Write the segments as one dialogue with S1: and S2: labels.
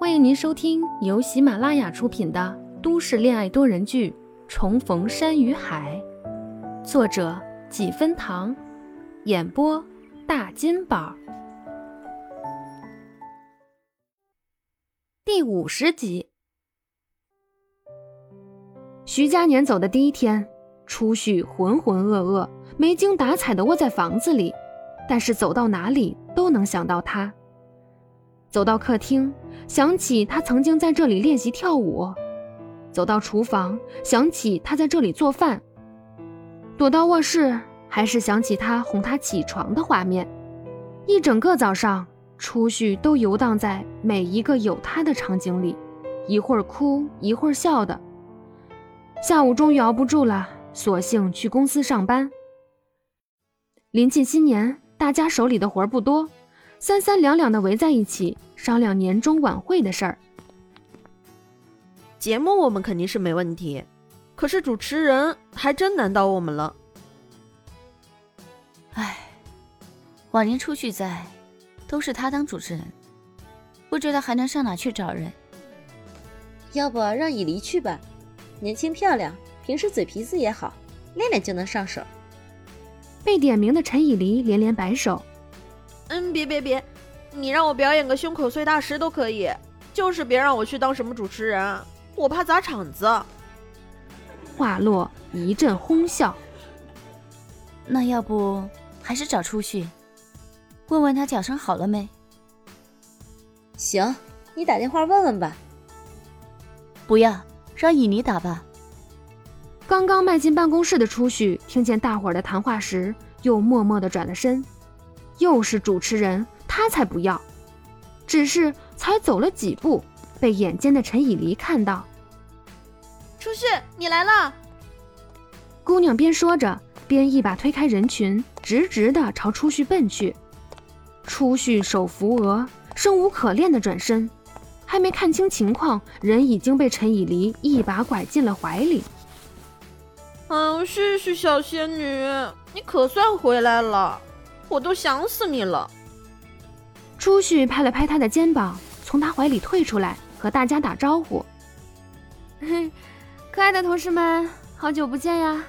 S1: 欢迎您收听由喜马拉雅出品的都市恋爱多人剧《重逢山与海》，作者几分糖，演播大金宝，第五十集。徐佳年走的第一天，初旭浑浑噩噩、没精打采的窝在房子里，但是走到哪里都能想到他。走到客厅，想起他曾经在这里练习跳舞；走到厨房，想起他在这里做饭；躲到卧室，还是想起他哄他起床的画面。一整个早上，初旭都游荡在每一个有他的场景里，一会儿哭，一会儿笑的。下午终于熬不住了，索性去公司上班。临近新年，大家手里的活儿不多。三三两两的围在一起商量年终晚会的事儿。
S2: 节目我们肯定是没问题，可是主持人还真难倒我们了。
S3: 唉，往年出去在，都是他当主持人，不知道还能上哪去找人。
S4: 要不让以离去吧，年轻漂亮，平时嘴皮子也好，练练就能上手。
S1: 被点名的陈以离连连摆手。
S2: 嗯，别别别，你让我表演个胸口碎大石都可以，就是别让我去当什么主持人，我怕砸场子。
S1: 话落，一阵哄笑。
S3: 那要不还是找初旭，问问他脚伤好了没？
S4: 行，你打电话问问吧。
S3: 不要，让以妮打吧。
S1: 刚刚迈进办公室的初旭听见大伙儿的谈话时，又默默的转了身。又是主持人，他才不要。只是才走了几步，被眼尖的陈以离看到。
S2: 初旭，你来了。
S1: 姑娘边说着，边一把推开人群，直直的朝初旭奔去。初旭手扶额，生无可恋的转身，还没看清情况，人已经被陈以离一把拐进了怀里。
S2: 嗯，旭旭小仙女，你可算回来了。我都想死你了。
S1: 初旭拍了拍他的肩膀，从他怀里退出来，和大家打招呼：“嘿，可爱的同事们，好久不见呀！”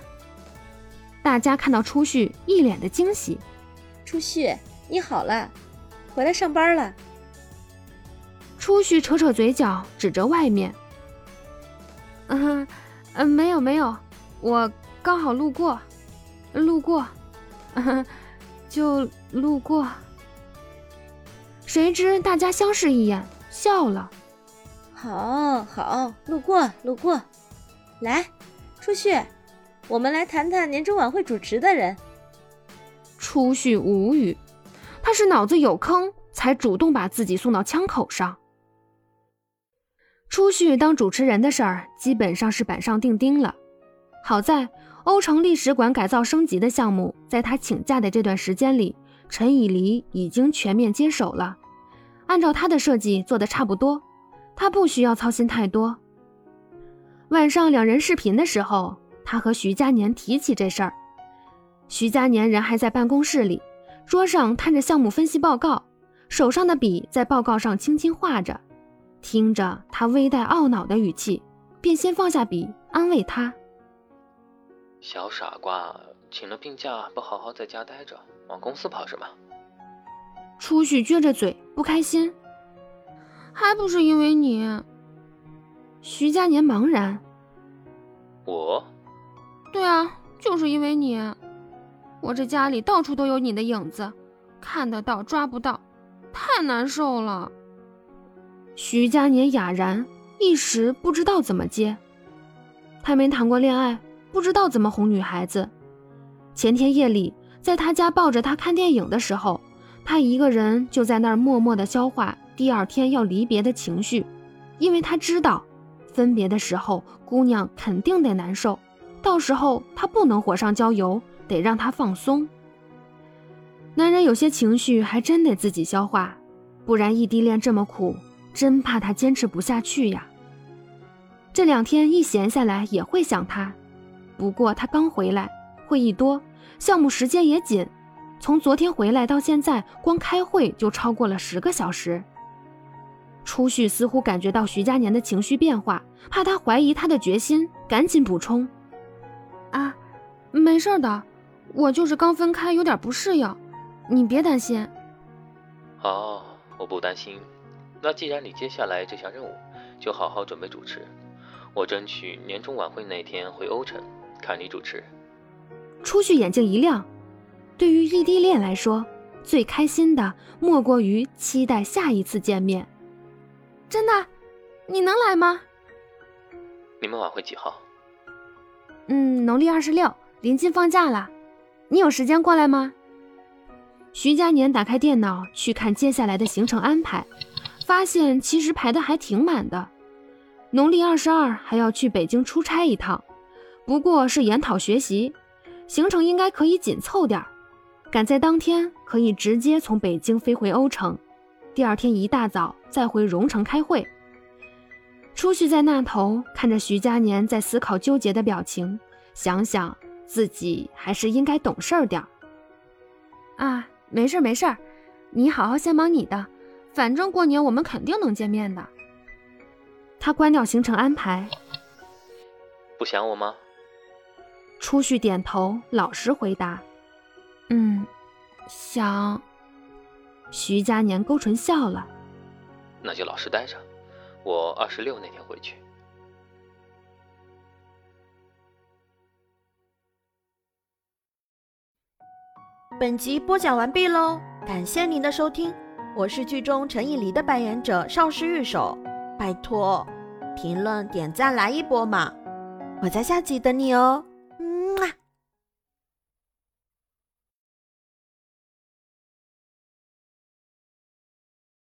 S1: 大家看到初旭，一脸的惊喜：“
S4: 初旭，你好了，回来上班了。”
S1: 初旭扯扯嘴角，指着外面：“嗯，嗯，没有没有，我刚好路过，路过。”就路过，谁知大家相视一眼，笑了。
S4: 好好，路过路过，来，初旭，我们来谈谈年终晚会主持的人。
S1: 初旭无语，他是脑子有坑，才主动把自己送到枪口上。初旭当主持人的事儿，基本上是板上钉钉了。好在。欧城历史馆改造升级的项目，在他请假的这段时间里，陈以离已经全面接手了。按照他的设计做的差不多，他不需要操心太多。晚上两人视频的时候，他和徐佳年提起这事儿。徐佳年人还在办公室里，桌上摊着项目分析报告，手上的笔在报告上轻轻画着，听着他微带懊恼的语气，便先放下笔，安慰他。
S5: 小傻瓜，请了病假不好好在家待着，往公司跑什么？
S1: 初旭撅着嘴不开心，还不是因为你。徐佳年茫然。
S5: 我？
S1: 对啊，就是因为你。我这家里到处都有你的影子，看得到抓不到，太难受了。徐佳年哑然，一时不知道怎么接。他没谈过恋爱。不知道怎么哄女孩子。前天夜里，在他家抱着她看电影的时候，他一个人就在那儿默默地消化第二天要离别的情绪，因为他知道，分别的时候姑娘肯定得难受，到时候他不能火上浇油，得让她放松。男人有些情绪还真得自己消化，不然异地恋这么苦，真怕他坚持不下去呀。这两天一闲下来也会想他。不过他刚回来，会议多，项目时间也紧。从昨天回来到现在，光开会就超过了十个小时。初旭似乎感觉到徐佳年的情绪变化，怕他怀疑他的决心，赶紧补充：“啊，没事的，我就是刚分开，有点不适应，你别担心。”
S5: 好，我不担心。那既然你接下来这项任务，就好好准备主持。我争取年终晚会那天回欧城，看你主持。
S1: 初旭眼睛一亮，对于异地恋来说，最开心的莫过于期待下一次见面。真的，你能来吗？
S5: 你们晚会几号？
S1: 嗯，农历二十六，临近放假了。你有时间过来吗？徐佳年打开电脑去看接下来的行程安排，发现其实排的还挺满的。农历二十二还要去北京出差一趟，不过是研讨学习，行程应该可以紧凑点儿，赶在当天可以直接从北京飞回欧城。第二天一大早再回荣城开会。初旭在那头看着徐佳年在思考纠结的表情，想想自己还是应该懂事儿点儿。啊，没事没事，你好好先忙你的，反正过年我们肯定能见面的。他关掉行程安排，
S5: 不想我吗？
S1: 初旭点头，老实回答：“嗯，想。”徐佳年勾唇笑了，
S5: 那就老实待着，我二十六那天回去。
S2: 本集播讲完毕喽，感谢您的收听，我是剧中陈以离的扮演者邵氏玉手，拜托，评论点赞来一波嘛，我在下集等你哦。